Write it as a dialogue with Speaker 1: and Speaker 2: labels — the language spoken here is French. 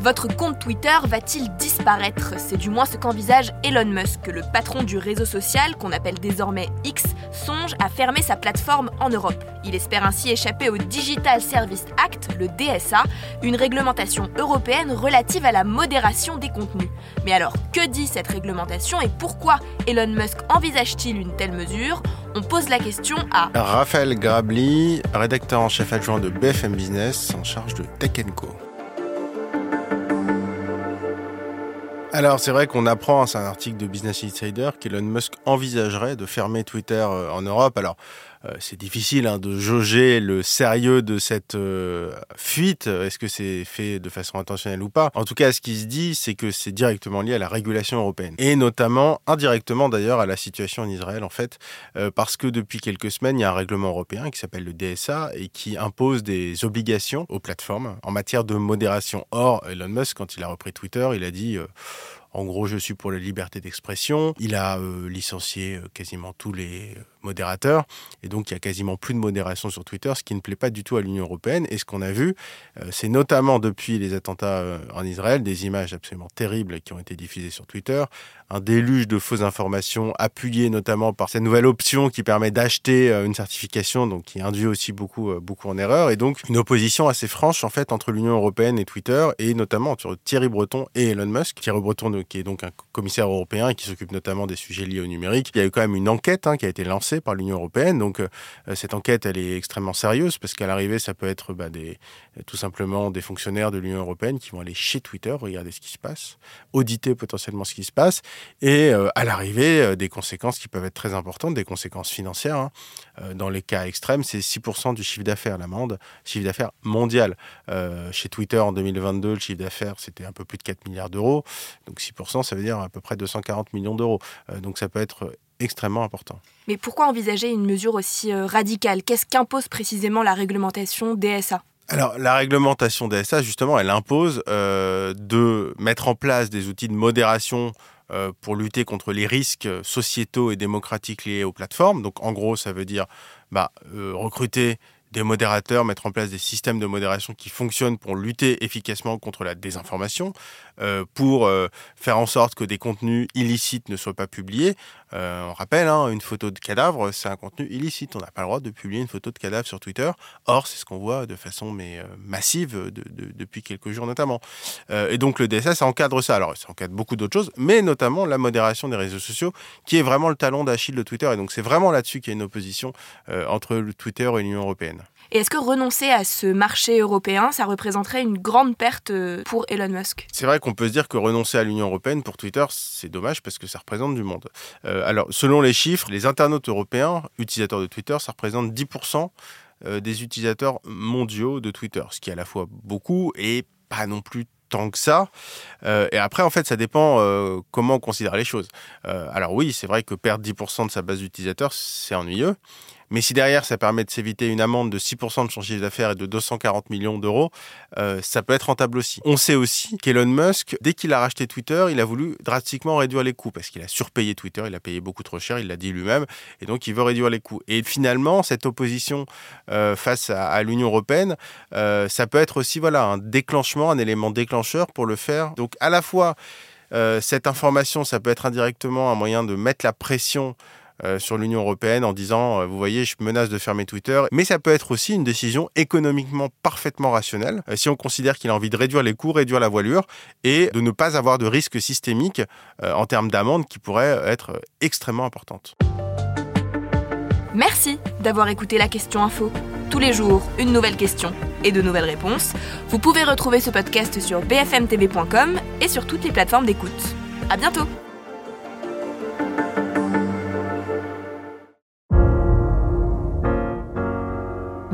Speaker 1: Votre compte Twitter va-t-il disparaître? C'est du moins ce qu'envisage Elon Musk, le patron du réseau social qu'on appelle désormais X, songe à fermer sa plateforme en Europe. Il espère ainsi échapper au Digital Service Act, le DSA, une réglementation européenne relative à la modération des contenus. Mais alors, que dit cette réglementation et pourquoi Elon Musk envisage-t-il une telle mesure? On pose la question à
Speaker 2: Raphaël Grabli, rédacteur en chef adjoint de BFM Business en charge de Tech Co. Alors c'est vrai qu'on apprend, c'est un article de Business Insider, qu'Elon Musk envisagerait de fermer Twitter euh, en Europe. Alors c'est difficile hein, de jauger le sérieux de cette euh, fuite. Est-ce que c'est fait de façon intentionnelle ou pas? En tout cas, ce qui se dit, c'est que c'est directement lié à la régulation européenne. Et notamment, indirectement d'ailleurs, à la situation en Israël, en fait, parce que depuis quelques semaines, il y a un règlement européen qui s'appelle le DSA et qui impose des obligations aux plateformes en matière de modération. Or, Elon Musk, quand il a repris Twitter, il a dit... En gros, je suis pour la liberté d'expression. Il a euh, licencié euh, quasiment tous les euh, modérateurs. Et donc, il y a quasiment plus de modération sur Twitter, ce qui ne plaît pas du tout à l'Union européenne. Et ce qu'on a vu, c'est notamment depuis les attentats en Israël, des images absolument terribles qui ont été diffusées sur Twitter, un déluge de fausses informations appuyées notamment par cette nouvelle option qui permet d'acheter une certification, donc qui induit aussi beaucoup, beaucoup en erreur. Et donc, une opposition assez franche, en fait, entre l'Union européenne et Twitter, et notamment entre Thierry Breton et Elon Musk. Thierry Breton qui est donc un commissaire européen qui s'occupe notamment des sujets liés au numérique. Il y a eu quand même une enquête hein, qui a été lancée par l'Union européenne. Donc euh, cette enquête, elle est extrêmement sérieuse parce qu'à l'arrivée, ça peut être bah, tout simplement des fonctionnaires de l'Union européenne qui vont aller chez Twitter, regarder ce qui se passe, auditer potentiellement ce qui se passe, et euh, à l'arrivée, euh, des conséquences qui peuvent être très importantes, des conséquences financières. Hein. dans les cas extrêmes, c'est 6% du chiffre d'affaires, l'amende, chiffre d'affaires mondial. chez Twitter en 2022, le chiffre d'affaires, c'était un peu plus de 4 milliards d'euros. Donc 6%, ça veut dire à peu près 240 millions d'euros. Donc ça peut être extrêmement important.
Speaker 1: Mais pourquoi envisager une mesure aussi euh, radicale? Qu'est-ce qu'impose précisément la réglementation DSA
Speaker 2: alors, la réglementation DSA, justement, elle impose euh, de mettre en place des outils de modération pour lutter contre les risques sociétaux et démocratiques liés aux plateformes. Donc, en gros, ça veut dire bah, recruter des modérateurs, mettre en place des systèmes de modération qui fonctionnent pour lutter efficacement contre la désinformation, euh, pour euh, faire en sorte que des contenus illicites ne soient pas publiés. Euh, on rappelle, hein, une photo de cadavre, c'est un contenu illicite. On n'a pas le droit de publier une photo de cadavre sur Twitter. Or, c'est ce qu'on voit de façon mais, massive depuis quelques jours notamment. et donc le DSA, ça encadre ça. Alors, ça encadre beaucoup d'autres choses, mais notamment la modération des réseaux sociaux, qui est vraiment le talon d'Achille de Twitter. Et donc c'est vraiment là-dessus qu'il y a une opposition entre le Twitter et l'Union européenne.
Speaker 1: Et est-ce que renoncer à ce marché européen, ça représenterait une grande perte euh, pour Elon Musk?
Speaker 2: C'est vrai qu'on peut se dire que renoncer à l'Union européenne pour Twitter, c'est dommage parce que ça représente du monde. Euh, alors, selon les chiffres, les internautes européens, utilisateurs de Twitter, ça représente 10% euh, des utilisateurs mondiaux de Twitter, ce qui est à la fois beaucoup et pas non plus tant que ça. et après, en fait, ça dépend comment on considère les choses. alors oui, c'est vrai que perdre 10% de sa base d'utilisateurs, c'est ennuyeux. Mais si derrière, ça permet de s'éviter une amende de 6% de son chiffre d'affaires et de 240 millions d'euros, euh, ça peut être rentable aussi. On sait aussi qu'Elon Musk, dès qu'il a racheté Twitter, il a voulu drastiquement réduire les coûts parce qu'il a surpayé Twitter, il a payé beaucoup trop cher, il l'a dit lui-même, et donc il veut réduire les coûts. Et finalement, cette opposition euh, face à, l'Union européenne, euh, ça peut être aussi voilà un déclenchement, un élément déclencheur pour le faire. Donc à la fois, cette information, ça peut être indirectement un moyen de mettre la pression euh, sur l'Union européenne en disant, euh, vous voyez, je menace de fermer Twitter. Mais ça peut être aussi une décision économiquement parfaitement rationnelle euh, si on considère qu'il a envie de réduire les coûts, réduire la voilure et de ne pas avoir de risque systémique en termes d'amende qui pourrait être extrêmement importante.
Speaker 1: Merci d'avoir écouté la question info. Tous les jours, une nouvelle question et de nouvelles réponses. Vous pouvez retrouver ce podcast sur bfmtv.com et sur toutes les plateformes d'écoute. À bientôt!